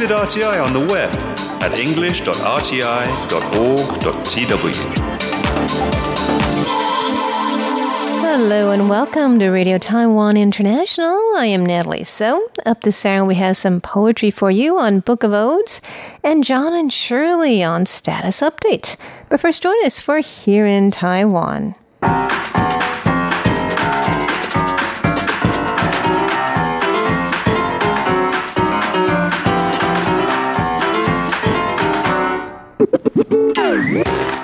Visit RTI on the web at english.rti.org.tw. Hello and welcome to Radio Taiwan International. I am Natalie. So, up this hour we have some poetry for you on Book of Odes and John and Shirley on Status Update. But first, join us for Here in Taiwan.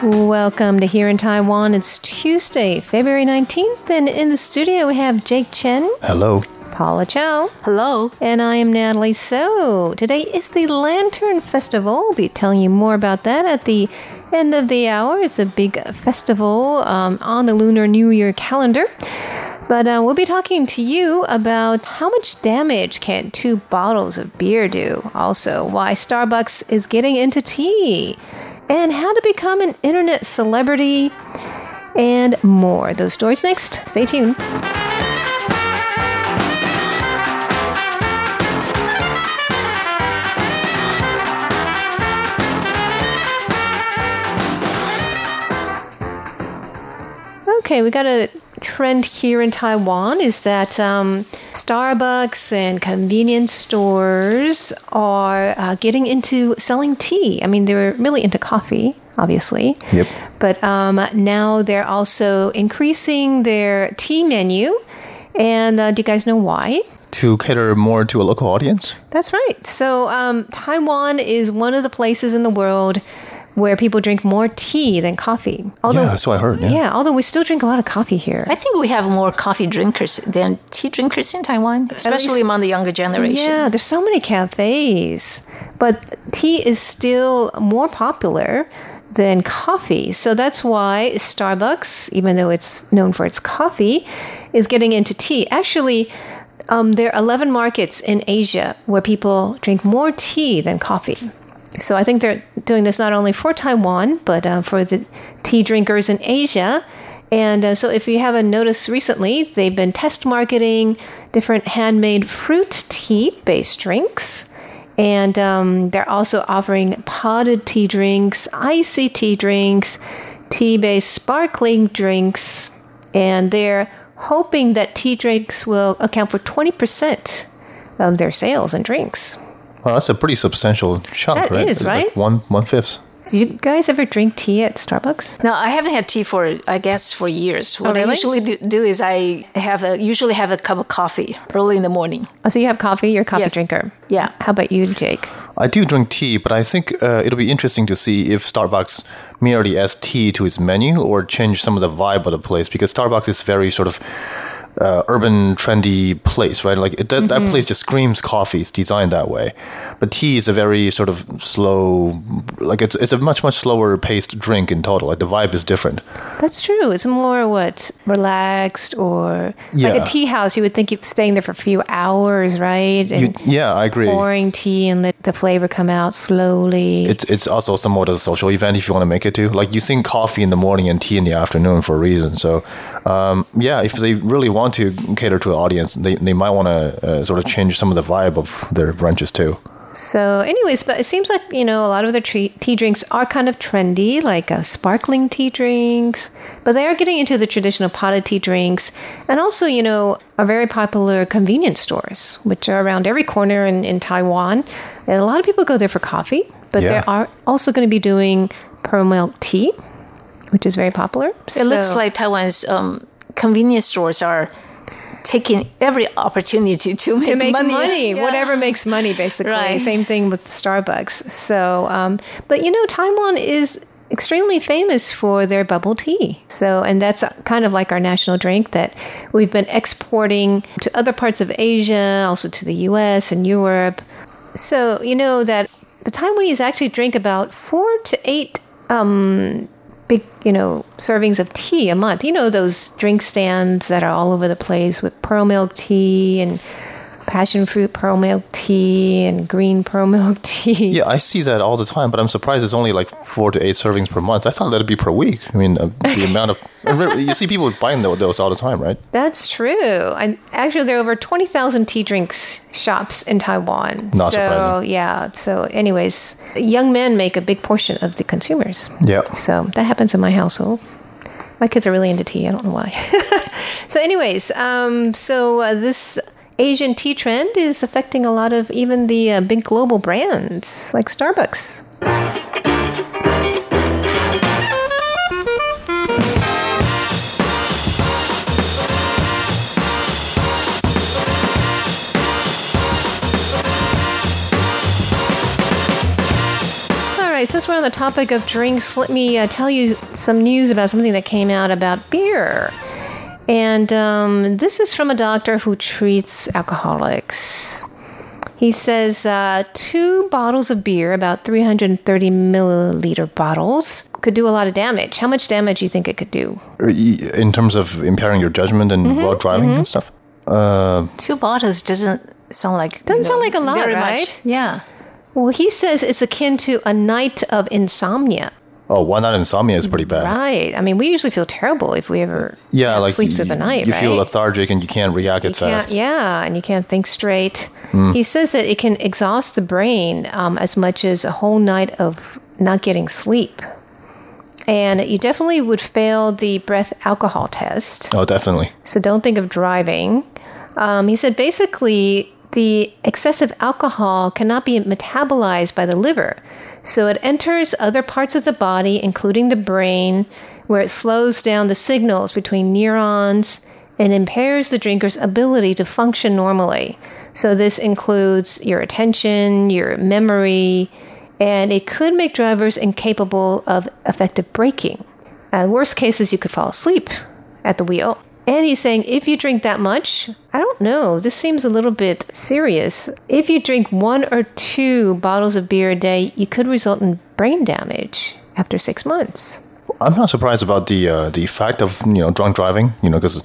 Welcome to Here in Taiwan. It's Tuesday, February 19th, and in the studio we have Jake Chen. Hello. Paula Chow. Hello. And I am Natalie So. Today is the Lantern Festival. We'll be telling you more about that at the end of the hour. It's a big festival um, on the Lunar New Year calendar. But uh, we'll be talking to you about how much damage can two bottles of beer do. Also, why Starbucks is getting into tea and how to become an internet celebrity, and more. Those stories next. Stay tuned. Okay, we got a trend here in Taiwan is that um, Starbucks and convenience stores are uh, getting into selling tea. I mean, they're really into coffee, obviously. Yep. But um, now they're also increasing their tea menu. And uh, do you guys know why? To cater more to a local audience? That's right. So, um, Taiwan is one of the places in the world where people drink more tea than coffee. Although, yeah, that's what I heard. Yeah. yeah, although we still drink a lot of coffee here. I think we have more coffee drinkers than tea drinkers in Taiwan, especially least, among the younger generation. Yeah, there's so many cafes, but tea is still more popular than coffee. So that's why Starbucks, even though it's known for its coffee, is getting into tea. Actually, um, there are 11 markets in Asia where people drink more tea than coffee. So I think they're doing this not only for Taiwan, but uh, for the tea drinkers in Asia. And uh, so, if you haven't noticed recently, they've been test marketing different handmade fruit tea based drinks. And um, they're also offering potted tea drinks, icy tea drinks, tea based sparkling drinks. And they're hoping that tea drinks will account for 20% of their sales and drinks. Well, that's a pretty substantial chunk, that right? Is, right? Like one one fifth. Do you guys ever drink tea at Starbucks? No, I haven't had tea for I guess for years. What oh, really? I usually do, do, is I have a usually have a cup of coffee early in the morning. Oh, so you have coffee? You're a coffee yes. drinker. Yeah. How about you, Jake? I do drink tea, but I think uh, it'll be interesting to see if Starbucks merely adds tea to its menu or change some of the vibe of the place because Starbucks is very sort of uh, urban trendy place, right? Like it, that, mm-hmm. that place just screams coffee. It's designed that way, but tea is a very sort of slow, like it's it's a much much slower paced drink in total. Like the vibe is different. That's true. It's more what relaxed or yeah. like a tea house. You would think you're staying there for a few hours, right? You, yeah, I agree. Pouring tea and let the flavor come out slowly. It's it's also somewhat of a social event if you want to make it to. Like you think coffee in the morning and tea in the afternoon for a reason. So um, yeah, if they really want want to cater to an audience, they, they might want to uh, sort of change some of the vibe of their brunches too. So, anyways, but it seems like you know a lot of the tea, tea drinks are kind of trendy, like uh, sparkling tea drinks. But they are getting into the traditional potted tea drinks, and also you know are very popular convenience stores, which are around every corner in, in Taiwan. And a lot of people go there for coffee, but yeah. they are also going to be doing pearl milk tea, which is very popular. It so, looks like Taiwan's um, convenience stores are taking every opportunity to make, to make money, money yeah. whatever makes money, basically. Right. Same thing with Starbucks. So, um, but you know, Taiwan is extremely famous for their bubble tea. So, and that's kind of like our national drink that we've been exporting to other parts of Asia, also to the US and Europe. So, you know that the Taiwanese actually drink about four to eight um, big, you know, servings of tea a month. You know, those drink stands that are all over the place with pearl milk tea and passion fruit pearl milk tea and green pearl milk tea. Yeah, I see that all the time, but I'm surprised it's only like four to eight servings per month. I thought that'd be per week. I mean, uh, the amount of you see people buying those all the time, right? That's true. And actually, there are over 20,000 tea drinks shops in Taiwan. Not so, surprising. yeah. So, anyways, young men make a big portion of the consumers. Yeah. So, that happens in my household. My kids are really into tea. I don't know why. so, anyways, um, so uh, this Asian tea trend is affecting a lot of even the uh, big global brands like Starbucks. All right, since we're on the topic of drinks, let me uh, tell you some news about something that came out about beer. And um, this is from a doctor who treats alcoholics. He says uh, two bottles of beer, about 330 milliliter bottles, could do a lot of damage. How much damage do you think it could do? In terms of impairing your judgment and Mm-hmm, while driving and stuff. Two bottles doesn't sound like Doesn't you sound like a lot, very right? Much. Yeah. Well, he says it's akin to a night of insomnia. Oh, one night insomnia is pretty bad. Right. I mean, we usually feel terrible if we ever Yeah, like sleep through the night. You right? feel lethargic and you can't react You as can't, fast. yeah, and you can't think straight. Hmm. He says that it can exhaust the brain um, as much as a whole night of not getting sleep. And you definitely would fail the breath alcohol test. Oh, definitely. So don't think of driving. Um, he said basically the excessive alcohol cannot be metabolized by the liver. So it enters other parts of the body, including the brain, where it slows down the signals between neurons and impairs the drinker's ability to function normally. So this includes your attention, your memory, and it could make drivers incapable of effective braking. Uh, worst cases, you could fall asleep at the wheel. And he's saying if you drink that much, I don't know, this seems a little bit serious. If you drink one or two bottles of beer a day, you could result in brain damage after six months. I'm not surprised about the uh, the effect of you know drunk driving. You know, because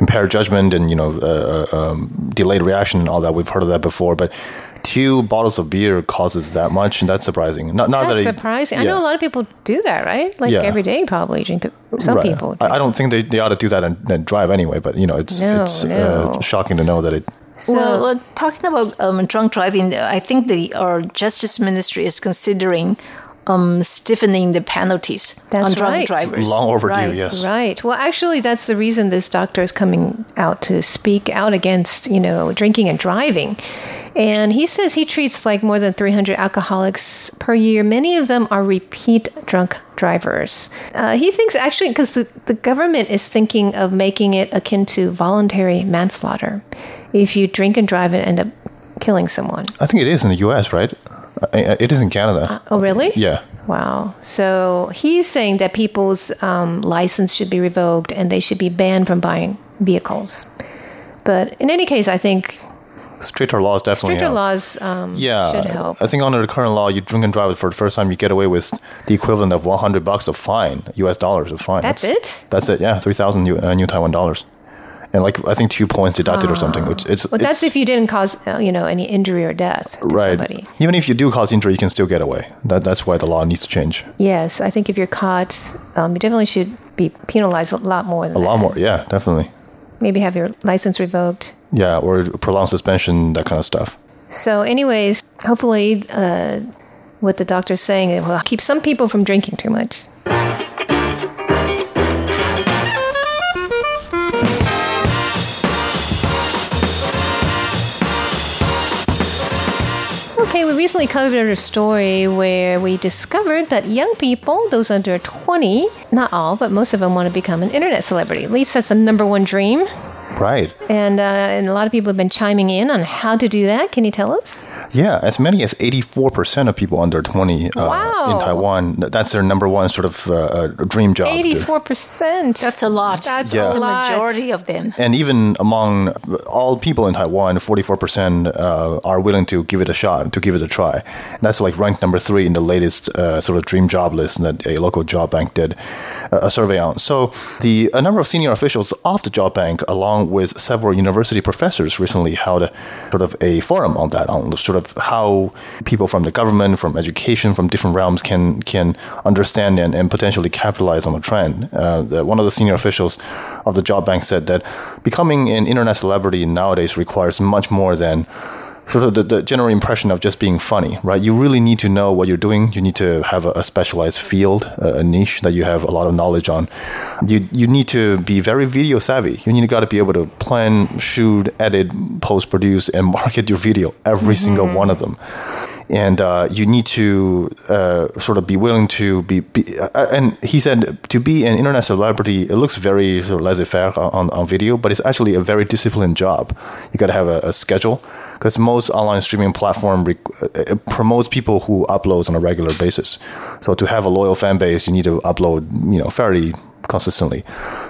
impaired judgment and you know uh, uh, um, delayed reaction and all that. We've heard of that before, but two bottles of beer causes that much, and that's surprising. Not, not That's that it- surprising. I yeah. know a lot of people do that, right? Like Yeah. every day, probably drink. Some Right. people. I, I don't think they, they ought to do that and, and drive anyway. But you know, it's No, it's no. Uh, shocking to know that it. So, well, well, talking about um, drunk driving, I think the our Justice Ministry is considering um, stiffening the penalties That's on drunk right. drivers. Long overdue, Right. yes. Right. Well, actually, that's the reason this doctor is coming out to speak out against, you know, drinking and driving. And he says he treats like more than 300 alcoholics per year. Many of them are repeat drunk drivers. Uh, he thinks actually, because the, the government is thinking of making it akin to voluntary manslaughter. If you drink and drive and end up killing someone. I think it is in the U.S. Right? Uh, It is in Canada. Oh, really? yeah. Wow. So he's saying that people's um, license should be revoked and they should be banned from buying vehicles. But in any case, I think Stricter laws definitely stricter help. laws um, Yeah, should help. I think under the current law, you drink and drive it for the first time, you get away with the equivalent of 100 bucks of fine, U.S. dollars of fine. That's it? That's it. Yeah, 3,000 new, uh, new Taiwan dollars, and like I think two points deducted or something. Which it's Well, that's it's- if you didn't cause uh, you know any injury or death to right. somebody. Even if you do cause injury, you can still get away. That that's why the law needs to change Yes, I think if you're caught, um, you definitely should be penalized a lot more than a lot more. Yeah, definitely. Maybe have your license revoked. Yeah, or prolonged suspension, that kind of stuff. So, anyways, hopefully, uh, what the doctor's saying it will keep some people from drinking too much. We recently covered a story where we discovered that young people, those under 20, not all, but most of them want to become an internet celebrity. At least that's the number one dream. Right. And, uh, and a lot of people have been chiming in on how to do that. Can you tell us? Yeah, as many as 84% of people under 20 uh, Wow. in Taiwan, that's their number one sort of uh, uh, dream job. 84%. That's a lot. That's Yeah. a the majority of them. and even among all people in Taiwan, 44% uh, are willing to give it a shot, to give it a try. And that's like ranked number three in the latest uh, sort of dream job list that a local job bank did uh, a survey on. So the a number of senior officials of the job bank, along along with several university professors, recently held a, sort of a forum on that, on sort of how people from the government, from education, from different realms can can understand and, and potentially capitalize on the trend. Uh, the, one of the senior officials of the job bank said that becoming an internet celebrity nowadays requires much more than sort of the, the, general impression of just being funny, right? You really need to know what you're doing. You need to have a, a specialized field, a, a, niche that you have a lot of knowledge on. You you need to be very video savvy. You need to got to be able to plan, shoot, edit, post, produce, and market your video. Every mm-hmm. single one of them and uh, you need to uh, sort of be willing to be. be uh, and he said to be an internet celebrity, it looks very sort of laissez-faire on, on video, but it's actually a very disciplined job. You got to have a, a schedule because most online streaming platform uh, promotes people who uploads on a regular basis. So to have a loyal fan base, you need to upload, you know, fairly consistently.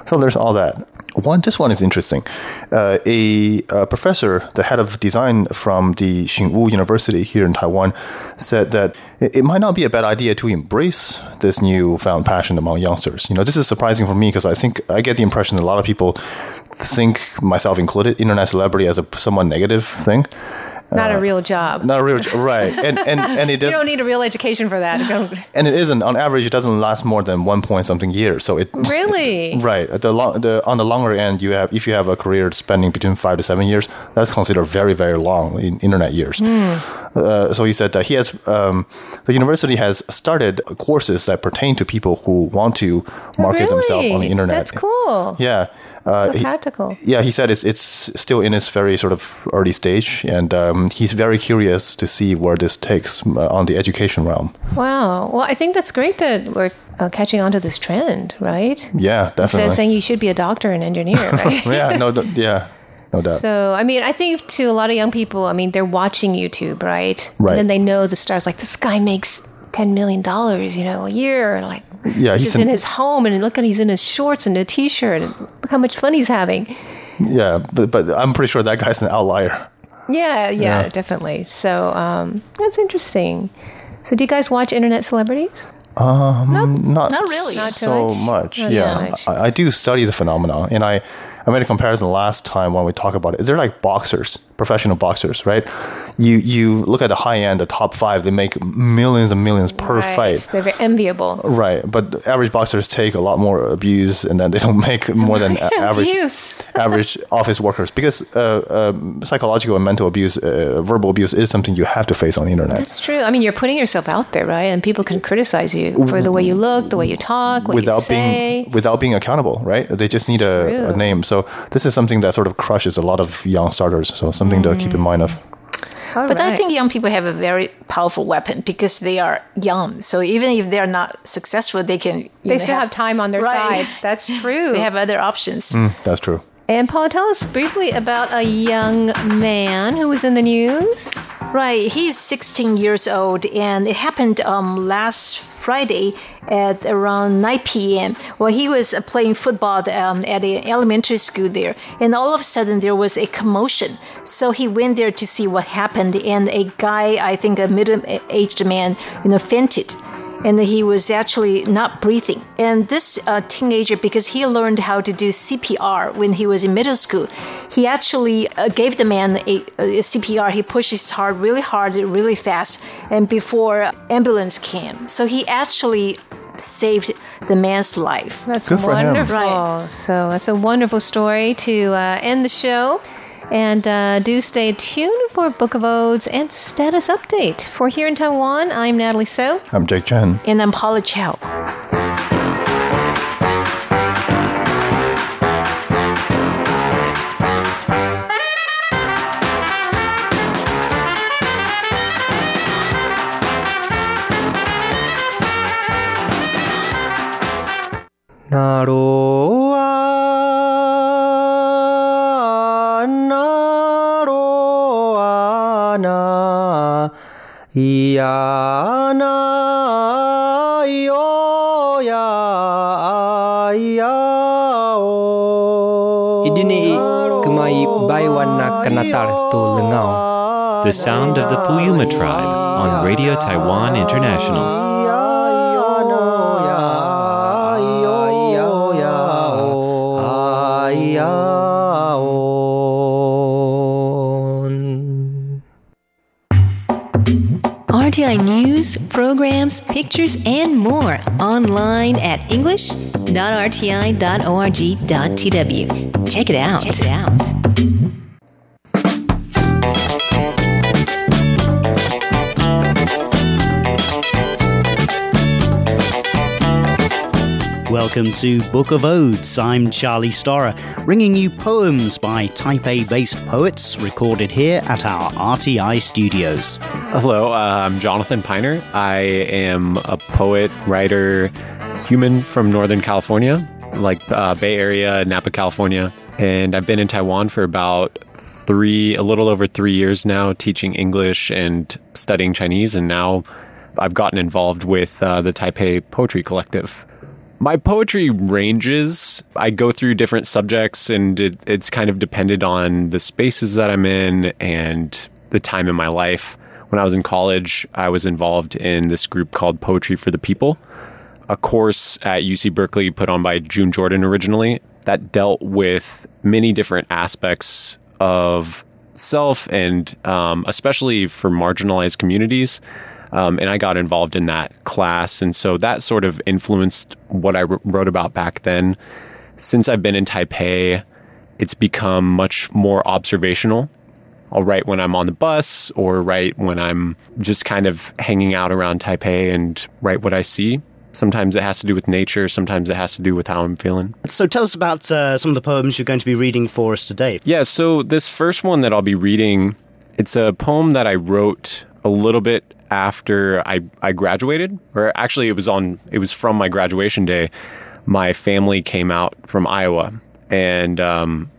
So there's all that. One, this one is interesting. Uh, a, a, professor, the head of design from the Hsinchu University here in Taiwan, said that it, it, might not be a bad idea to embrace this newfound passion among youngsters. You know, this is surprising for me because I think I get the impression that a lot of people think, myself included, internet celebrity as a somewhat negative thing. Not uh, a real job. Not a real job, right? And and and it you don't need a real education for that. and it isn't. On average, it doesn't last more than one point something years. So it really right. At the, long, the on the longer end, you have if you have a career spending between five to seven years, that's considered very very long in internet years. Mm. Uh, so he said that he has um, the university has started courses that pertain to people who want to market really? themselves on the internet. That's cool. Yeah. Uh, so practical. He, yeah, he said it's it's still in its very sort of early stage, and um, he's very curious to see where this takes uh, on the education realm. Wow. Well, I think that's great that we're uh, catching on to this trend, right? Yeah, definitely. Instead of saying you should be a doctor and engineer, right? yeah. No. Yeah. No doubt. So, I mean, I think to a lot of young people, I mean, they're watching YouTube, right? Right. And then they know the stars. Like this guy makes ten million dollars, you know, a year. Like, yeah, he's, he's in his home, and look at he's in his shorts and a t-shirt, and look how much fun he's having. Yeah, but but I'm pretty sure that guy's an outlier. Yeah, yeah, yeah. definitely. So um, that's interesting. So, do you guys watch internet celebrities? Um, nope, not not really, not so much. much. Not yeah, much. I, I, do study the phenomenon, and I I made a comparison last time when we talk about it. They're like boxers, professional boxers, right? You you look at the high end, the top five, they make millions and millions per right. fight. They're very enviable, right? But average boxers take a lot more abuse, and then they don't make more than average average office workers because uh, uh, psychological and mental abuse, uh, verbal abuse, is something you have to face on the internet. That's true. I mean, you're putting yourself out there, right? And people can criticize you for the way you look, the way you talk, what you say without being without being accountable, right? They just need a, a name. So this is something that sort of crushes a lot of young starters. So something mm. to keep in mind of. All but right. I think young people have a very powerful weapon because they are young. So even if they're not successful, they can. They still have, have, time on their right. side. That's true. they have other options. Mm, that's true. And Paula, tell us briefly about a young man who was in the news. Right, he's 16 years old, and it happened um, last Friday at around 9 p.m. Well, he was uh, playing football um, at an elementary school there, and all of a sudden there was a commotion. So he went there to see what happened, and a guy, I think a middle-aged man, you know, fainted and he was actually not breathing. And this uh, teenager, because he learned how to do CPR when he was in middle school, he actually uh, gave the man a, a, CPR. He pushed his heart really hard, really fast, and before ambulance came. So he actually saved the man's life. That's Good wonderful. Right. So that's a wonderful story to uh, end the show. And uh, do stay tuned for Book of Odes and status update. For here in Taiwan, I'm Natalie So. I'm Jake Chen. And I'm Paula Chow. やないよやいやお Idini kumai baiwana kanatar to lengao. The sound of the Puyuma tribe on Radio Taiwan International. Pictures, and more online at english.rti.org.tw. Check it out. Check it out. Welcome to Book of Odes. I'm Charlie Storer, bringing you poems by Taipei based poets recorded here at our RTI studios. Hello, uh, I'm Jonathan Piner. I am a poet, writer, human from Northern California, like uh, Bay Area, Napa, California. And I've been in Taiwan for about three, a little over three years now, teaching English and studying Chinese. And now I've gotten involved with uh, the Taipei Poetry Collective. My poetry ranges. I go through different subjects, and it, it's kind of dependent on the spaces that I'm in and the time in my life. When I was in college, I was involved in this group called Poetry for the People, a course at UC Berkeley put on by June Jordan originally that dealt with many different aspects of self and um, especially for marginalized communities. Um, and I got involved in that class. And so that sort of influenced what I wrote about back then. Since I've been in Taipei, it's become much more observational. I'll write when I'm on the bus or write when I'm just kind of hanging out around Taipei and write what I see. Sometimes it has to do with nature, sometimes it has to do with how I'm feeling. So tell us about uh, some of the poems you're going to be reading for us today. Yeah, so this first one that I'll be reading, it's a poem that I wrote a little bit after I, I graduated, or actually it was on it was from my graduation day. My family came out from Iowa, and um,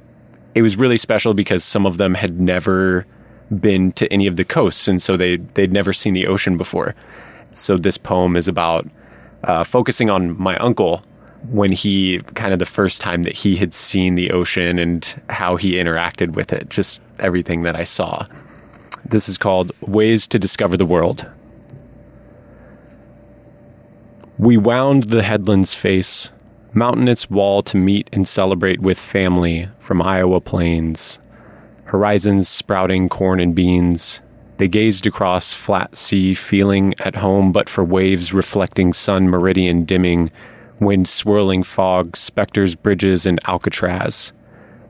it was really special because some of them had never been to any of the coasts, and so they they'd never seen the ocean before. So this poem is about uh, focusing on my uncle when he kind of the first time that he had seen the ocean and how he interacted with it, just everything that I saw. This is called Ways to Discover the World. We wound the headland's face, mountain its wall to meet and celebrate with family from Iowa plains. Horizons sprouting corn and beans. They gazed across flat sea, feeling at home but for waves reflecting sun meridian dimming, wind swirling fog, specters, bridges, and Alcatraz.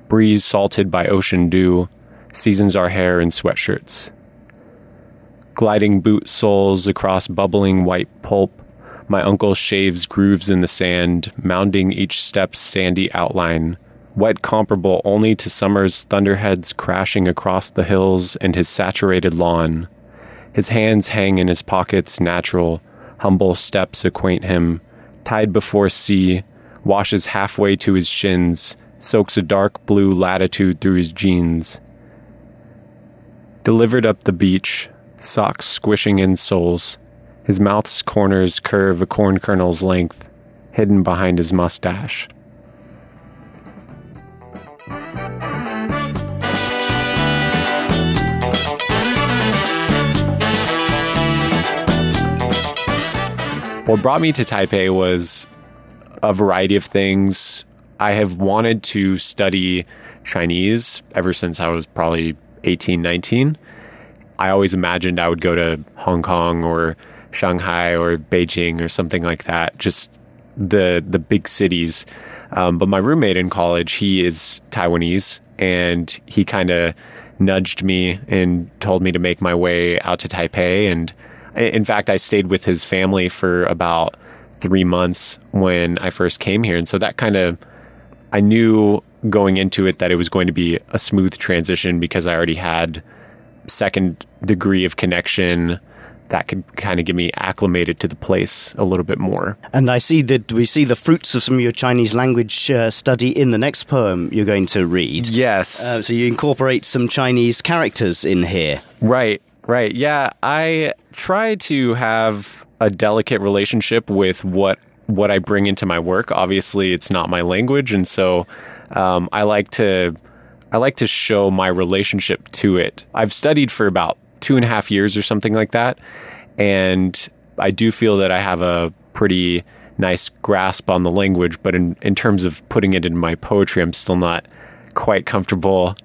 Breeze salted by ocean dew, seasons our hair in sweatshirts. Gliding boot soles across bubbling white pulp, my uncle shaves grooves in the sand, mounding each step's sandy outline, wet comparable only to summer's thunderheads crashing across the hills and his saturated lawn. His hands hang in his pockets, natural, humble steps acquaint him, tied before sea, washes halfway to his shins, soaks a dark blue latitude through his jeans. Delivered up the beach, socks squishing in soles, his mouth's corners curve a corn kernel's length, hidden behind his mustache. What brought me to Taipei was a variety of things. I have wanted to study Chinese ever since I was probably 18, 19. I always imagined I would go to Hong Kong or Shanghai or Beijing or something like that, just the the big cities. Um, but my roommate in college, he is Taiwanese, and he kind of nudged me and told me to make my way out to Taipei. And in fact, I stayed with his family for about three months when I first came here, and so that kind of I knew going into it that it was going to be a smooth transition because I already had second degree of connection that could kind of get me acclimated to the place a little bit more. And I see that we see the fruits of some of your Chinese language uh, study in the next poem you're going to read. Yes. Uh, so you incorporate some Chinese characters in here. Right, right. Yeah, I try to have a delicate relationship with what what I bring into my work. Obviously, it's not my language, and so um, I like to I like to show my relationship to it. I've studied for about two and a half years or something like that. And I do feel that I have a pretty nice grasp on the language, but in, in terms of putting it in my poetry, I'm still not quite comfortable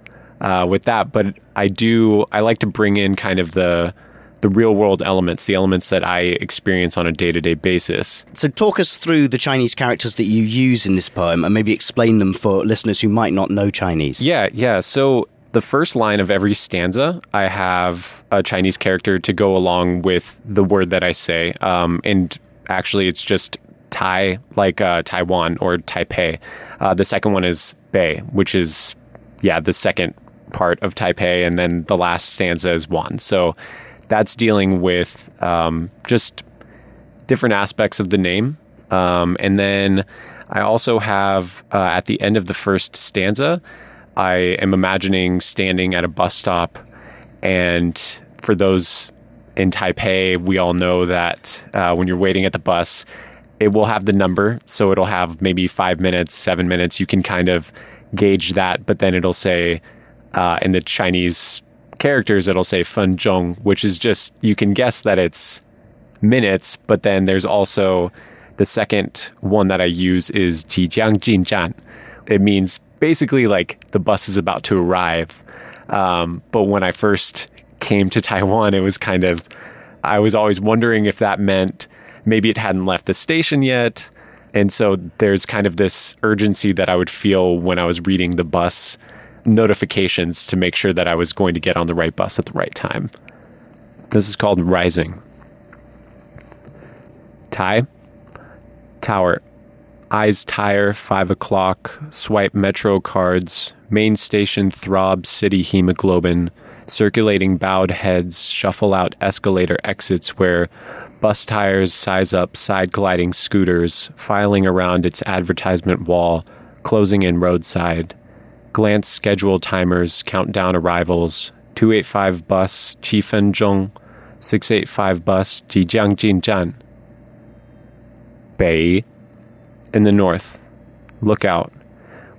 uh, with that. But I do, I like to bring in kind of the the real world elements, the elements that I experience on a day to day basis. So, talk us through the Chinese characters that you use in this poem and maybe explain them for listeners who might not know Chinese. Yeah, yeah. So, the first line of every stanza, I have a Chinese character to go along with the word that I say. Um, and actually, it's just Tai, like uh, Taiwan or Taipei. Uh, the second one is Bei, which is, yeah, the second part of Taipei. And then the last stanza is Wan. So that's dealing with um, just different aspects of the name. Um, and then I also have uh, at the end of the first stanza, I am imagining standing at a bus stop, and for those in Taipei, we all know that uh, when you're waiting at the bus, it will have the number. So it'll have maybe five minutes, seven minutes. You can kind of gauge that, but then it'll say uh, in the Chinese characters, it'll say Fen Zhong, which is just, you can guess that it's minutes, but then there's also the second one that I use is Jijiang Jinjan. It means basically like the bus is about to arrive. Um, but when I first came to Taiwan, it was kind of, I was always wondering if that meant maybe it hadn't left the station yet. And so there's kind of this urgency that I would feel when I was reading the bus notifications to make sure that I was going to get on the right bus at the right time. This is called Rising. Tie, Tower, Eyes tire, 5 o'clock, swipe metro cards, main station throb city hemoglobin, circulating bowed heads shuffle out escalator exits where bus tires size up side gliding scooters, filing around its advertisement wall, closing in roadside. Glance schedule timers, count down arrivals, 285 bus Qifenzhong, 685 bus Jijiang Jinjan. Bei in the north. Look out.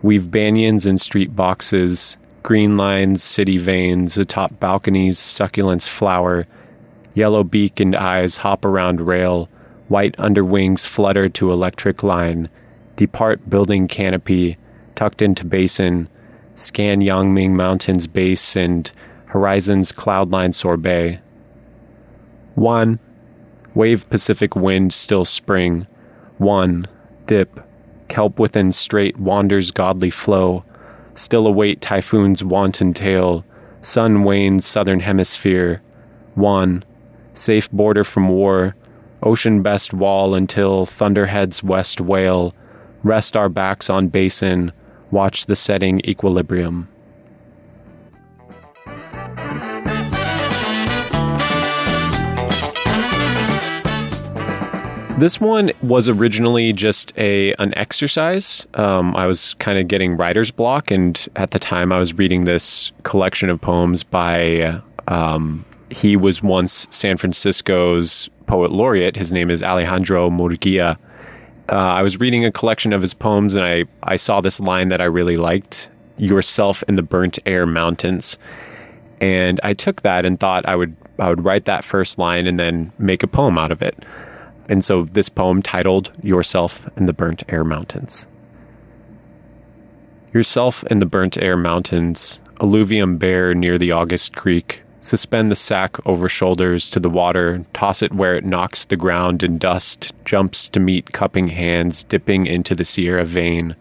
We've banyans in street boxes, green lines, city veins, atop balconies, succulents flower, yellow beak and eyes hop around rail, white underwings flutter to electric line, depart building canopy, tucked into basin, scan Yangming Mountains base and horizon's cloudline sorbet. One, wave Pacific wind still spring. One, dip, kelp within strait wanders godly flow, still await typhoon's wanton tail, sun wanes southern hemisphere. One, safe border from war, ocean best wall until thunderheads west wail, rest our backs on basin, watch the setting equilibrium. This one was originally just a an exercise. Um, I was kind of getting writer's block, and at the time, I was reading this collection of poems by. Um, he was once San Francisco's poet laureate. His name is Alejandro Murguia. Uh, I was reading a collection of his poems, and I I saw this line that I really liked: "Yourself in the burnt air mountains." And I took that and thought I would I would write that first line and then make a poem out of it. And so this poem titled Yourself in the Burnt Air Mountains. Yourself in the burnt air mountains, alluvium bare near the August creek, suspend the sack over shoulders to the water, toss it where it knocks the ground in dust, jumps to meet cupping hands dipping into the Sierra vein,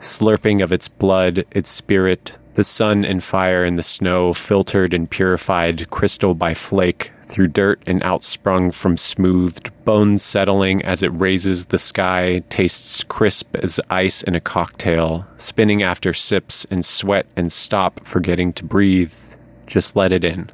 slurping of its blood, its spirit, the sun and fire and the snow filtered and purified crystal by flake through dirt and outsprung from smoothed bones settling as it raises the sky tastes crisp as ice in a cocktail spinning after sips and sweat and stop forgetting to breathe just let it in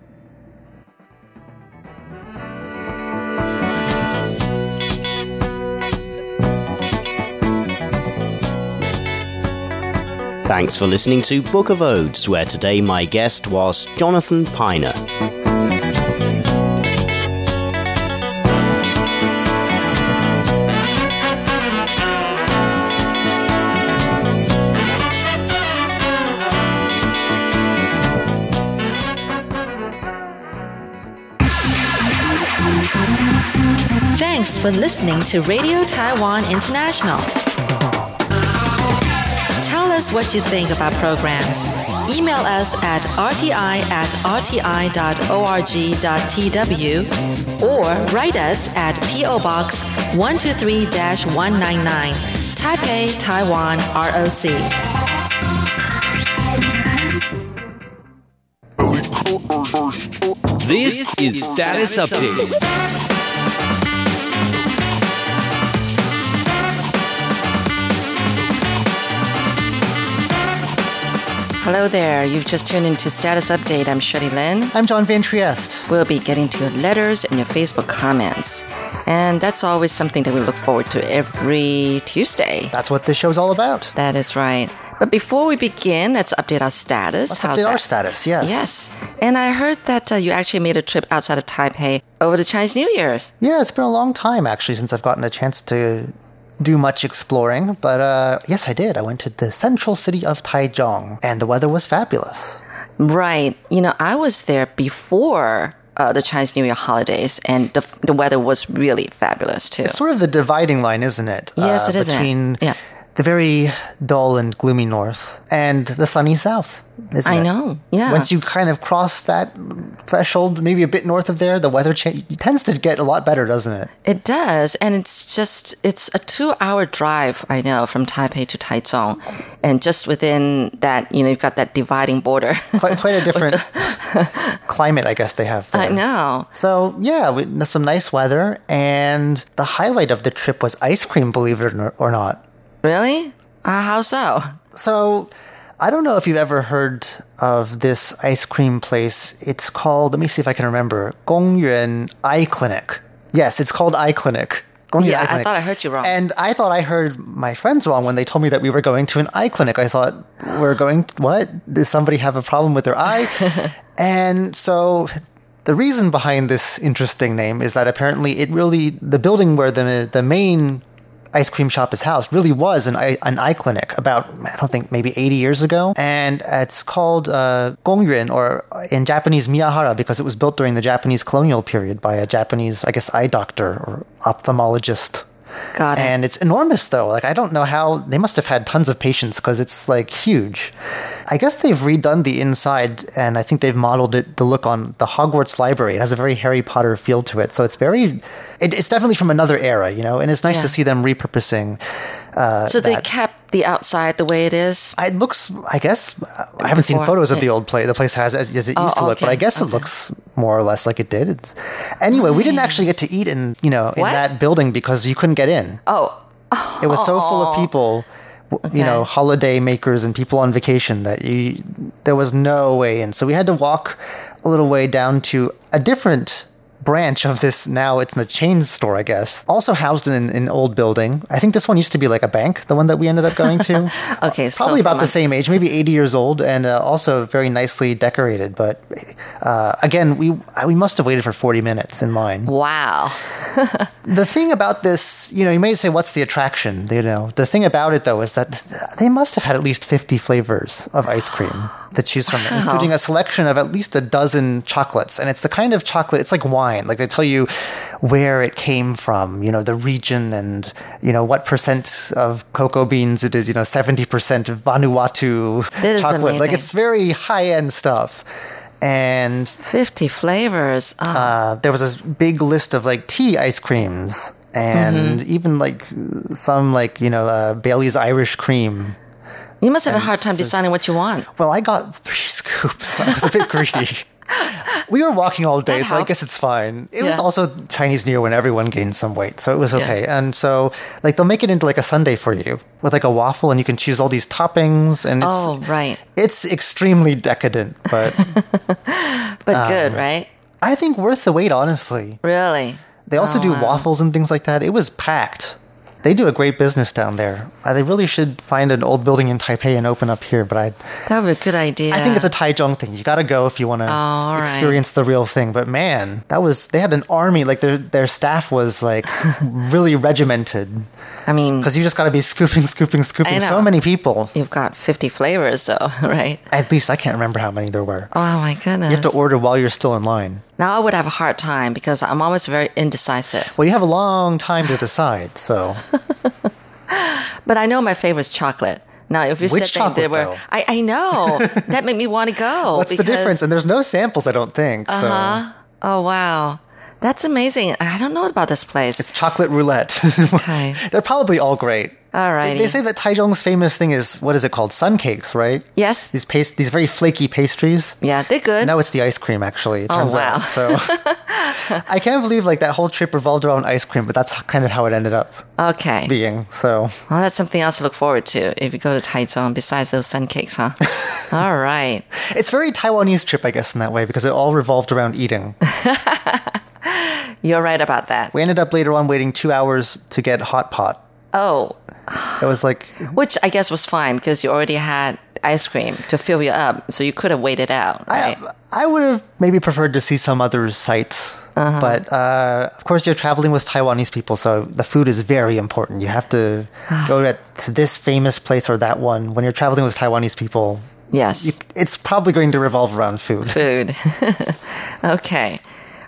Thanks for listening to Book of Odes, where today my guest was Jonathan Piner. For listening to Radio Taiwan International. Tell us what you think of our programs. Email us at rti at rti.org.tw or write us at P.O. Box 123 199, Taipei, Taiwan, ROC. This is Status Update. Hello there. You've just tuned into Status Update. I'm Shirley Lin. I'm John Van Trieste. We'll be getting to your letters and your Facebook comments. And that's always something that we look forward to every Tuesday. That's what this show's all about. That is right. But before we begin, let's update our status. Let's How's update our status, yes. Yes. And I heard that uh, you actually made a trip outside of Taipei over the Chinese New Year's. Yeah, it's been a long time actually since I've gotten a chance to do much exploring, but uh, yes, I did. I went to the central city of Taichung, and the weather was fabulous. Right. You know, I was there before uh, the Chinese New Year holidays, and the, the weather was really fabulous too. It's sort of the dividing line, isn't it? Yes, it is? Between Yeah. The very dull and gloomy north and the sunny south, isn't I it? know, yeah. Once you kind of cross that threshold, maybe a bit north of there, the weather cha- tends to get a lot better, doesn't it? It does, and it's just it's a two-hour drive. I know from Taipei to Taichung, and just within that, you know, you've got that dividing border. Quite, quite a different climate, I guess they have. There. I know. So yeah, we, some nice weather, and the highlight of the trip was ice cream. Believe it or or not. Really? Uh, how so? So, I don't know if you've ever heard of this ice cream place. It's called, let me see if I can remember, Gongyuan Eye Clinic. Yes, it's called Eye Clinic. Gongyuan Yeah, Eye I thought I heard you wrong. And I thought I heard my friends wrong when they told me that we were going to an eye clinic. I thought, we're going, what? Does somebody have a problem with their eye? and so the reason behind this interesting name is that apparently it really, the building where the, the main ice cream shop is housed really was an eye, an eye clinic about I don't think maybe 80 years ago. And it's called uh, or in Japanese Miyahara because it was built during the Japanese colonial period by a Japanese I guess eye doctor or ophthalmologist Got it. and it's enormous though like I don't know how they must have had tons of patients because it's like huge I guess they've redone the inside and I think they've modeled it the look on the Hogwarts library it has a very Harry Potter feel to it so it's very it, it's definitely from another era you know and it's nice Yeah. to see them repurposing uh, so they that. kept the outside the way it is. It looks, I guess, I haven't seen Before. photos of Yeah. the old place. The place has as, as it Oh, used to look, but I okay, guess it looks more or less like it did. It's, anyway, we didn't actually get to eat in, you know, in What? that building because you couldn't get in. Oh, It was so full of oh. people, w you know, holiday makers and people on vacation that you there was no way in. So we had to walk a little way down to a different branch of this now it's in a chain store i guess also housed in an old building i think this one used to be like a bank the one that we ended up going to Okay, so probably about the same age maybe 80 years old and uh, also very nicely decorated but uh, again we we must have waited for 40 minutes in line wow. the thing about this, you know, you may say, what's the attraction? You know, the thing about it though is that they must have had at least 50 flavors of ice cream to choose from, including a selection of at least a dozen chocolates. And it's the kind of chocolate, it's like wine. Like they tell you where it came from, you know, the region and, you know, what percent of cocoa beans it is, you know, 70% of Vanuatu That chocolate. Like it's very high end stuff. And 50 flavors. Oh, uh, there was a big list of like tea ice creams and Mm-hmm. even like some like you know uh, Bailey's Irish cream. you must have a hard time deciding what you want. Well, I got three scoops. I was a bit greedy. We were walking all day, so I guess it's fine. It was also Chinese New Year when everyone gained some weight, so it was okay. And so, like, they'll make it into like a sundae for you with like a waffle, and you can choose all these toppings, and it's Oh, right. it's extremely decadent, but But Um, good, right? I think worth the wait, honestly. Really? They also Oh, do wow. waffles and things like that. It was packed. They do a great business down there. Uh, they really should find an old building in Taipei and open up here. But I, That would be a good idea. I think it's a Taichung thing. You got to go if you want to right. experience the real thing. But man, that was they had an army. Like their their staff was like really regimented I mean, because you just got to be scooping, scooping, scooping. So many people. you've got 50 flavors, though, right? At least I can't remember how many there were. Oh, my goodness. You have to order while you're still in line. now, I would have a hard time because I'm always very indecisive. Well, you have a long time to decide. So But I know my favorite is chocolate. Now, if you Which said that there chocolate, were. I, I know that made me want to go. What's the difference? And there's no samples, I don't think. Uh-huh. Oh wow, that's amazing. I don't know about this place. It's chocolate roulette. Okay. They're probably all great. Alrighty. They, they say that Taichung's famous thing is what is it called? Sun cakes, right? yes. These paste, these very flaky pastries. Yeah, they're good. Now it's the ice cream. Actually, it Oh, turns wow. out. So I can't believe like that whole trip revolved around ice cream, but that's kind of how it ended up Okay. being. So Well, that's something else to look forward to if you go to Taichung besides those sun cakes, huh? All right. it's very Taiwanese trip, I guess, in that way because it all revolved around eating. You're right about that. We ended up later on waiting two hours to get hot pot. Oh, It was like which I guess was fine because you already had ice cream to fill you up, so you could have waited out, right? I, I would have maybe preferred to see some other sites. Uh-huh. But uh, of course, you're traveling with Taiwanese people, so the food is very important. You have to go to, to this famous place or that one. When you're traveling with Taiwanese people, yes. you, it's probably going to revolve around food. food. okay.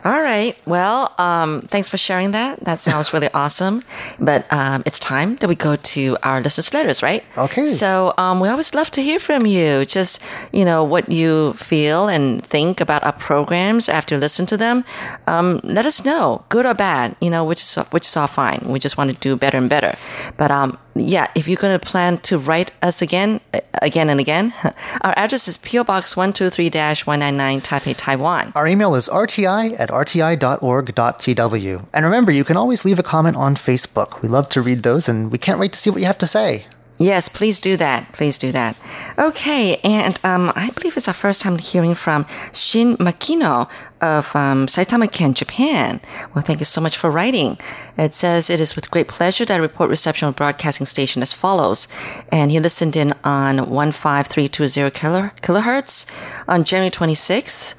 All right. Well, um, thanks for sharing that. That sounds really awesome. But um, it's time that we go to our listeners' letters, right? Okay. So um, we always love to hear from you. Just you know what you feel and think about our programs after you listen to them. Um, let us know, good or bad. You know, which is which is all fine. We just want to do better and better. But um, yeah, if you're going to plan to write us again, again and again, our address is PO Box one two three 199 Taipei, Taiwan. Our email is rti at rti.org.tw. And remember, you can always leave a comment on Facebook. We love to read those, and we can't wait to see what you have to say. Yes, please do that. Please do that. Okay, and um, I believe it's our first time hearing from Shin Makino of um, Saitama Ken, Japan. Well, thank you so much for writing. It says it is with great pleasure that I report reception of broadcasting station as follows. And he listened in on 15320 kilo- kilohertz on January 26th.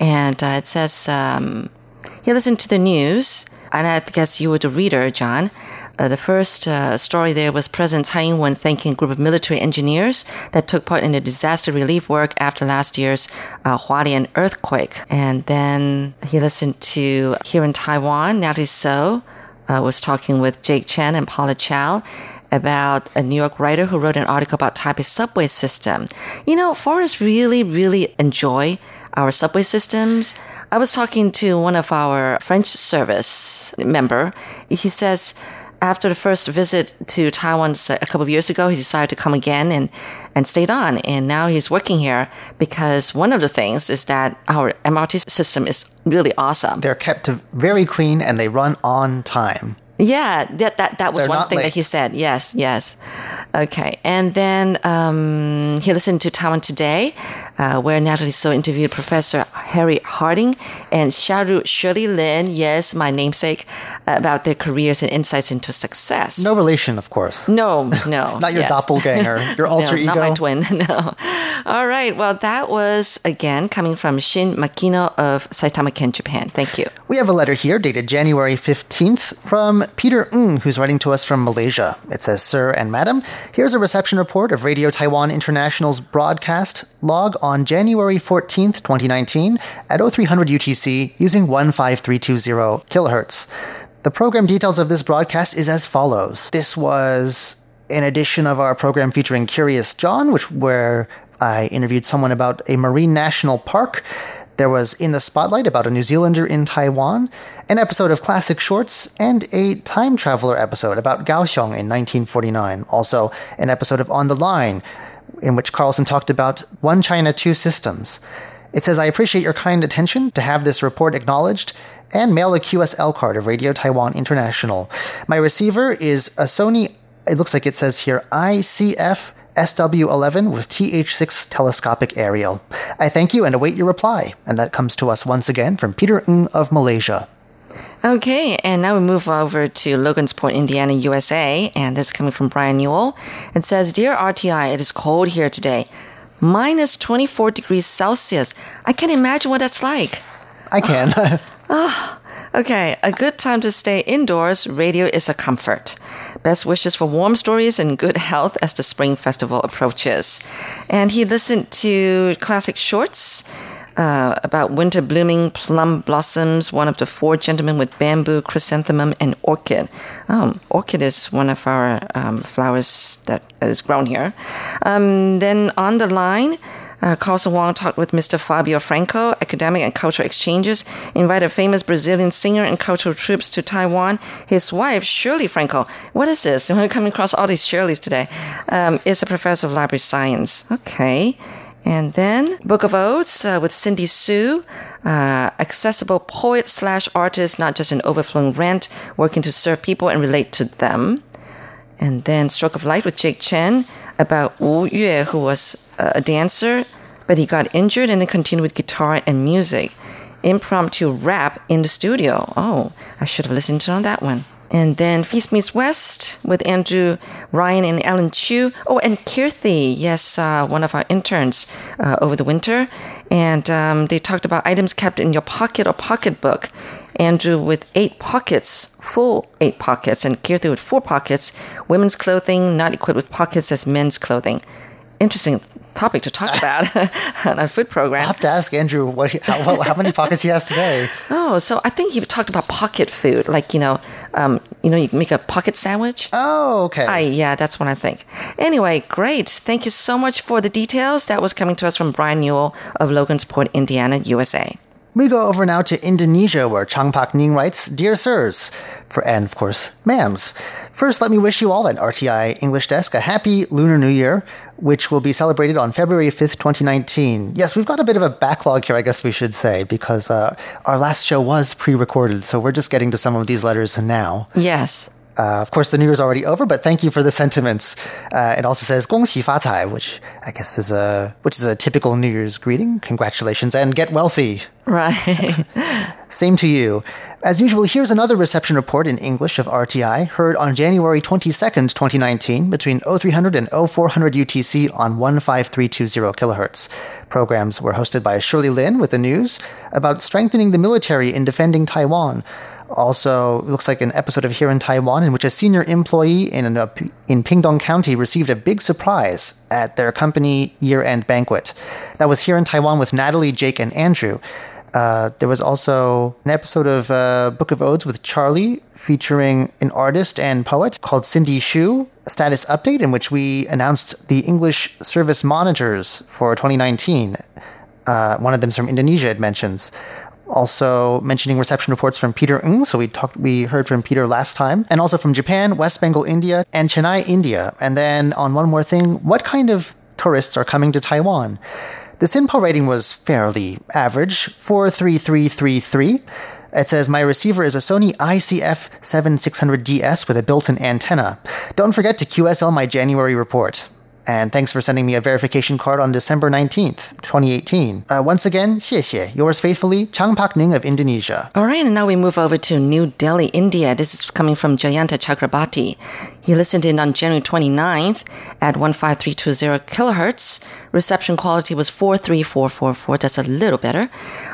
And uh, it says um, he listened to the news, and I guess you were the reader, John. Uh, the first uh, story there was President Tsai Ing-wen thanking a group of military engineers that took part in the disaster relief work after last year's uh, Hualien earthquake. And then he listened to here in Taiwan, Natalie So uh, was talking with Jake Chen and Paula Chow about a New York writer who wrote an article about Taipei's subway system. You know, foreigners really, really enjoy our subway systems. I was talking to one of our French service member. He says after the first visit to Taiwan a couple of years ago, he decided to come again and, and stayed on. And now he's working here because one of the things is that our MRT system is really awesome. They're kept very clean and they run on time. Yeah, that that, that was They're one thing that he said. Yes, yes. Okay, and then um, he listened to Taiwan Today, uh, where Natalie So interviewed Professor Harry Harding and Syaru Shirley Lin, yes, my namesake, about their careers and insights into success. No relation, of course. No, no. Not your yes. doppelganger, your alter no, ego. Not my twin, no. All right, well, that was, again, coming from Shin Makino of Saitama Ken, Japan. Thank you. We have a letter here dated January 15th from Peter Ng, who's writing to us from Malaysia. It says, Sir and Madam, here's a reception report of Radio Taiwan International's broadcast log on January 14th, 2019 at 0300 UTC using 15320 kilohertz. The program details of this broadcast is as follows. This was an edition of our program featuring Curious John, which where I interviewed someone about a marine national park. There was In the Spotlight about a New Zealander in Taiwan, an episode of Classic Shorts, and a time traveler episode about Kaohsiung in 1949. Also, an episode of On the Line, in which Carlson talked about One China, Two Systems. It says, I appreciate your kind attention to have this report acknowledged and mail a QSL card of Radio Taiwan International. My receiver is a Sony, it looks like it says here, ICF SW11 with TH6 telescopic aerial. I thank you and await your reply. And that comes to us once again from Peter Ng of Malaysia. Okay, and now we move over to Logansport, Indiana, USA, and this is coming from Brian Newell. It says, Dear RTI, it is cold here today. Minus 24 degrees Celsius. I can't imagine what that's like. I can. Okay, a good time to stay indoors. Radio is a comfort. Best wishes for warm stories and good health as the spring festival approaches. And he listened to classic shorts uh, about winter blooming plum blossoms, one of the four gentlemen with bamboo, chrysanthemum, and orchid. Um, orchid is one of our um, flowers that is grown here. Um, then on the line, uh, Carlson Wong talked with Mr. Fabio Franco, academic and cultural exchanges, invited famous Brazilian singer and cultural troupes to Taiwan. His wife, Shirley Franco, what is this? We're coming across all these Shirleys today, um, is a professor of library science. Okay. And then Book of Odes uh, with Cindy Sue, uh, accessible poet slash artist, not just an overflowing rant, working to serve people and relate to them. And then Stroke of Light with Jake Chen about Wu Yue, who was uh, a dancer, but he got injured and then continued with guitar and music. Impromptu rap in the studio. Oh, I should have listened to that one. And then Feast Meets West with Andrew Ryan and Ellen Chu. Oh, and Kirthi, yes, uh, one of our interns uh, over the winter. And um, they talked about items kept in your pocket or pocketbook. Andrew with eight pockets, full eight pockets, and Kirthi with four pockets. Women's clothing not equipped with pockets as men's clothing. Interesting topic to talk about on our food program. I have to ask Andrew what he, how, how many pockets he has today. Oh, so I think he talked about pocket food, like you know, um, you know, you make a pocket sandwich. Oh, okay. I, yeah, that's what I think. Anyway, great. Thank you so much for the details. That was coming to us from Brian Newell of Logansport, Indiana, USA. We go over now to Indonesia, where Chang Pak Ning writes, Dear Sirs, for and of course, ma'ams. First, let me wish you all at RTI English Desk a happy Lunar New Year, which will be celebrated on February 5th, 2019. Yes, we've got a bit of a backlog here, I guess we should say, because uh, our last show was pre recorded, so we're just getting to some of these letters now. Yes. Uh, of course, the new year's already over, but thank you for the sentiments. Uh, it also says "恭喜发财," which I guess is a which is a typical New Year's greeting. Congratulations and get wealthy. Right. Same to you. As usual, here's another reception report in English of RTI, heard on January 22nd, 2019, between 0300 and 0400 UTC on 15320 kilohertz. Programs were hosted by Shirley Lin with the news about strengthening the military in defending Taiwan. Also, looks like an episode of Here in Taiwan in which a senior employee in, a, in Pingdong County received a big surprise at their company year end banquet. That was Here in Taiwan with Natalie, Jake, and Andrew. Uh, there was also an episode of uh, Book of Odes with Charlie featuring an artist and poet called Cindy Shu, a status update in which we announced the English service monitors for 2019. Uh, one of them's from Indonesia, it mentions also mentioning reception reports from Peter Ng. So we talked, we heard from Peter last time, and also from Japan, West Bengal, India, and Chennai, India. And then on one more thing, what kind of tourists are coming to Taiwan? The SINPO rating was fairly average, 43333. It says my receiver is a Sony ICF 7600DS with a built-in antenna. Don't forget to QSL my January report. And thanks for sending me a verification card on December 19th, 2018. Uh, once again, 谢谢. Yours faithfully, Chang Pak Ning of Indonesia. All right, and now we move over to New Delhi, India. This is coming from Jayanta Chakrabarti. He listened in on January 29th at 15320 kilohertz. Reception quality was 43444. That's a little better.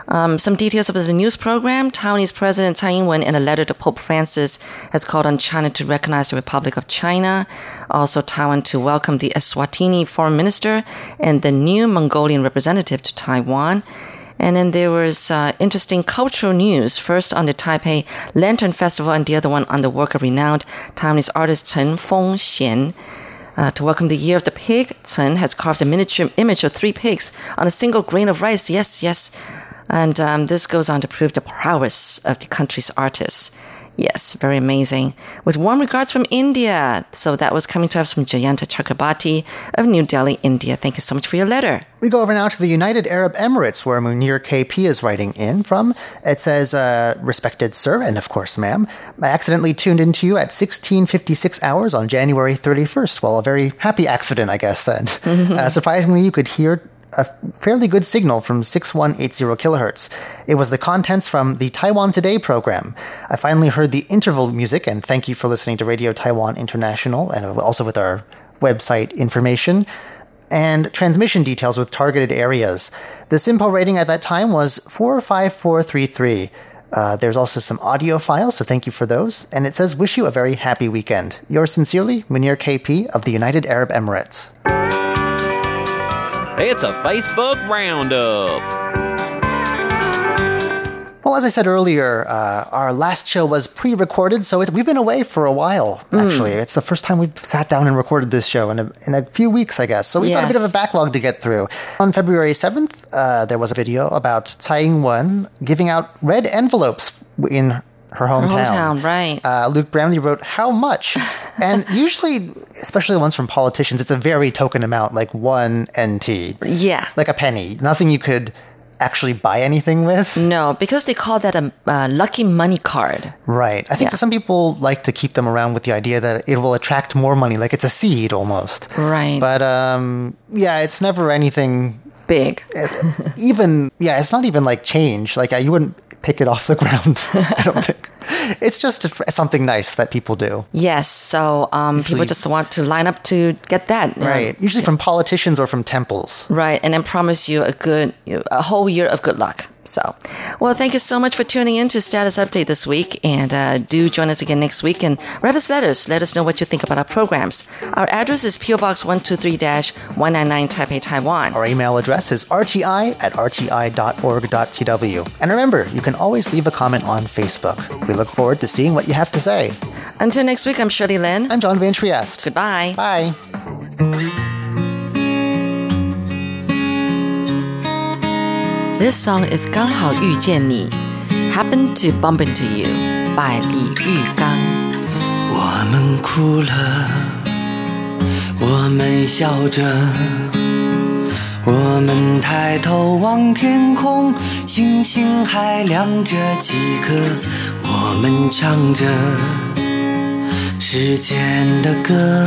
Um, some details of the news program. Taiwanese President Tsai Ing-wen, in a letter to Pope Francis, has called on China to recognize the Republic of China. Also, Taiwan to welcome the Eswatini foreign minister and the new Mongolian representative to Taiwan. And then there was uh, interesting cultural news. First on the Taipei Lantern Festival, and the other one on the work of renowned Taiwanese artist Chen Fengxian. Uh, to welcome the year of the pig, Chen has carved a miniature image of three pigs on a single grain of rice. Yes, yes. And um, this goes on to prove the prowess of the country's artists. Yes, very amazing. With warm regards from India. So that was coming to us from Jayanta Chakrabarti of New Delhi, India. Thank you so much for your letter. We go over now to the United Arab Emirates, where Munir KP is writing in from. It says, uh, Respected sir, and of course, ma'am, I accidentally tuned into you at 1656 hours on January 31st. Well, a very happy accident, I guess, then. uh, surprisingly, you could hear a fairly good signal from 6180 kilohertz. It was the contents from the Taiwan Today program. I finally heard the interval music, and thank you for listening to Radio Taiwan International and also with our website information and transmission details with targeted areas. The SINPO rating at that time was 45433. Uh, there's also some audio files, so thank you for those. And it says, Wish you a very happy weekend. Yours sincerely, Munir KP of the United Arab Emirates. It's a Facebook Roundup. Well, as I said earlier, uh, our last show was pre-recorded, so it, we've been away for a while. Mm. Actually, it's the first time we've sat down and recorded this show in a, in a few weeks, I guess. So we've got a bit of a backlog to get through. On February seventh, uh, there was a video about Tsai Ing-wen giving out red envelopes in her hometown. hometown, right. Uh, Luke Bramley wrote, How much? and usually, especially the ones from politicians, it's a very token amount, like one NT. Yeah. Like a penny. Nothing you could actually buy anything with. No, because they call that a uh, lucky money card. Right. I think Yeah. some people like to keep them around with the idea that it will attract more money, like it's a seed almost. Right. But um, yeah, it's never anything Big. even yeah, it's not even like change. Like you wouldn't pick it off the ground. I don't think. It's just a- something nice that people do. Yes. So um, people just want to line up to get that. Right. Usually from politicians or from temples. Right. And then promise you a good, a whole year of good luck. So, well, thank you so much for tuning in to Status Update this week. And uh, do join us again next week and write us letters. Let us know what you think about our programs. Our address is PO Box 123 199 Taipei, Taiwan. Our email address is rti at rti.org.tw. And remember, you can always leave a comment on Facebook. We look forward to seeing what you have to say. Until next week, I'm Shirley Lin. I'm John Van Trieste. Goodbye. Bye. This song is 刚好遇见你 Happen to bump into you by 李玉刚。我们哭了，我们笑着，我们抬头望天空，星星还亮着几颗，我们唱着时间的歌，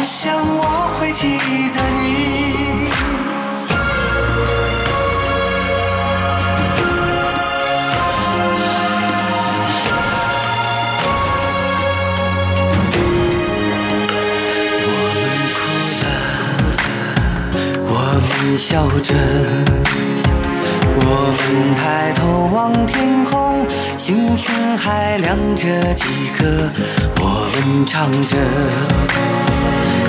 我想我会记得你。我们哭着，我们笑着，我们抬头望天空，星星还亮着几颗。我们唱着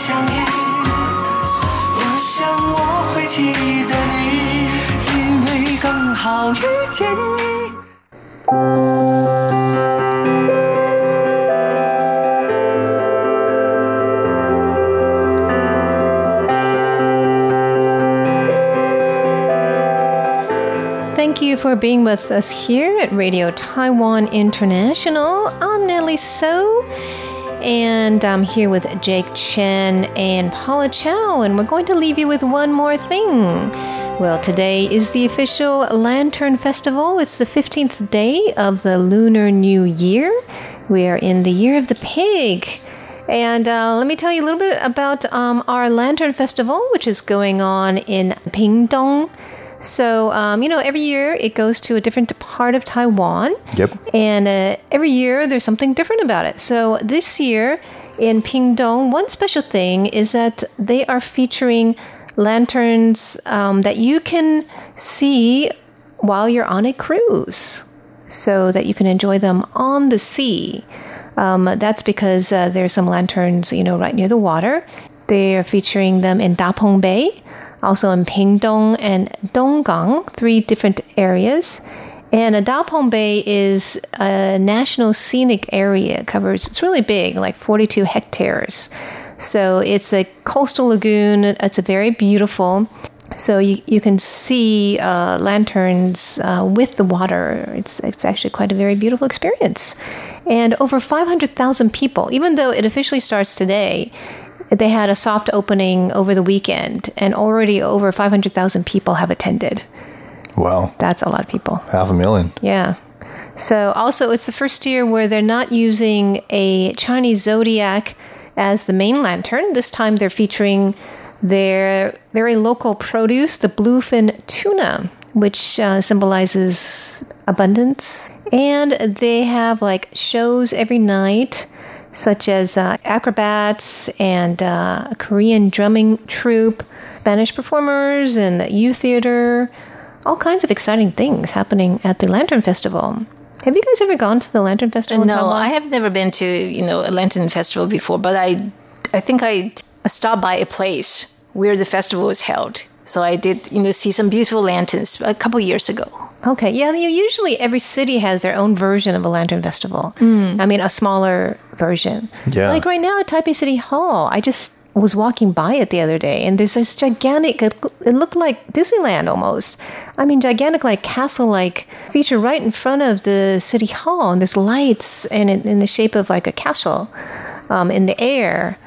再相遇，我想我会记得你，因为刚好遇见你。 Thank you for being with us here at Radio Taiwan International. I'm Nellie So, and I'm here with Jake Chen and Paula Chow, and we're going to leave you with one more thing. Well, today is the official Lantern Festival. It's the 15th day of the Lunar New Year. We are in the Year of the Pig. And uh, let me tell you a little bit about um, our Lantern Festival, which is going on in Pingdong. So, um, you know, every year it goes to a different part of Taiwan. Yep. And uh, every year there's something different about it. So, this year in Pingdong, one special thing is that they are featuring lanterns um, that you can see while you're on a cruise so that you can enjoy them on the sea. Um, that's because uh, there's some lanterns, you know, right near the water. They are featuring them in Dapeng Bay, also in Pingdong and Donggang, three different areas. And uh, Bay is a national scenic area. It covers, it's really big, like 42 hectares. So it's a coastal lagoon. It's a very beautiful. So you, you can see uh, lanterns uh, with the water. It's, it's actually quite a very beautiful experience. And over 500,000 people, even though it officially starts today, they had a soft opening over the weekend, and already over 500,000 people have attended. Wow. That's a lot of people. Half a million. Yeah. So also, it's the first year where they're not using a Chinese zodiac as the main lantern. This time, they're featuring their very local produce, the bluefin tuna, which uh, symbolizes abundance. And they have like shows every night, such as uh, acrobats and uh, a Korean drumming troupe, Spanish performers, and the youth theater. All kinds of exciting things happening at the Lantern Festival. Have you guys ever gone to the Lantern Festival? No? I have never been to you know a lantern festival before, but I I think I stopped by a place where the festival was held. So I did you know see some beautiful lanterns a couple years ago. Okay, yeah. You usually every city has their own version of a lantern festival. I mean, a smaller version. Yeah. Like right now at Taipei City Hall, I just was walking by it the other day, and there's this gigantic. It, it looked like Disneyland almost. I mean, gigantic like castle-like feature right in front of the city hall, and there's lights and in, in the shape of like a castle um, in the air.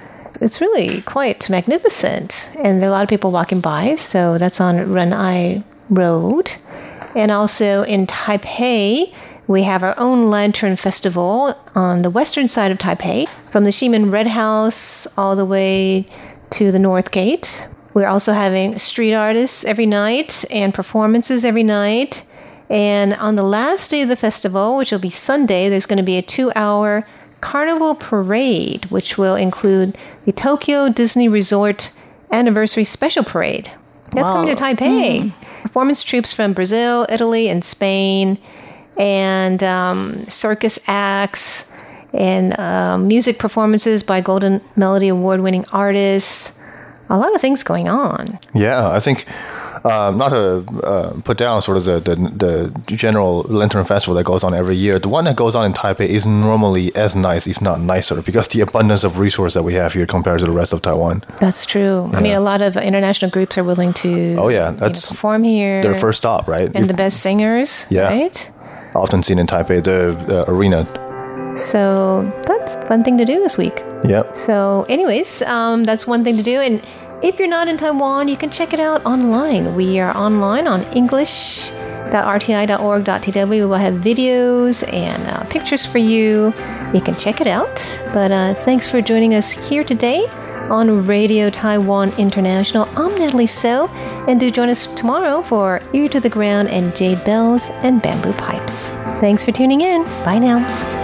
It's really quite magnificent, and there are a lot of people walking by. So that's on Renai Road. And also in Taipei, we have our own Lantern Festival on the western side of Taipei, from the Ximen Red House all the way to the North Gate. We're also having street artists every night and performances every night. And on the last day of the festival, which will be Sunday, there's going to be a two hour carnival parade, which will include the Tokyo Disney Resort Anniversary Special Parade. That's coming to Taipei. Performance troupes from Brazil, Italy, and Spain, and um, circus acts, and um, music performances by Golden Melody Award winning artists. A lot of things going on. Yeah, I think um, not to uh, put down sort of the, the the general Lantern Festival that goes on every year. The one that goes on in Taipei is normally as nice, if not nicer, because the abundance of resource that we have here compared to the rest of Taiwan. That's true. I mean, a lot of international groups are willing to Oh yeah, you know, that's perform here. their first stop, right? and the best singers, Yeah. right? often seen in Taipei, the uh, arena. So that's a fun thing to do this week. Yep. So, anyways, um, that's one thing to do. And if you're not in Taiwan, you can check it out online. We are online on English english.rti.org.tw. We will have videos and uh, pictures for you. You can check it out. But uh, thanks for joining us here today on Radio Taiwan International. I'm Natalie So, and do join us tomorrow for Ear to the Ground and Jade Bells and Bamboo Pipes. Thanks for tuning in. Bye now.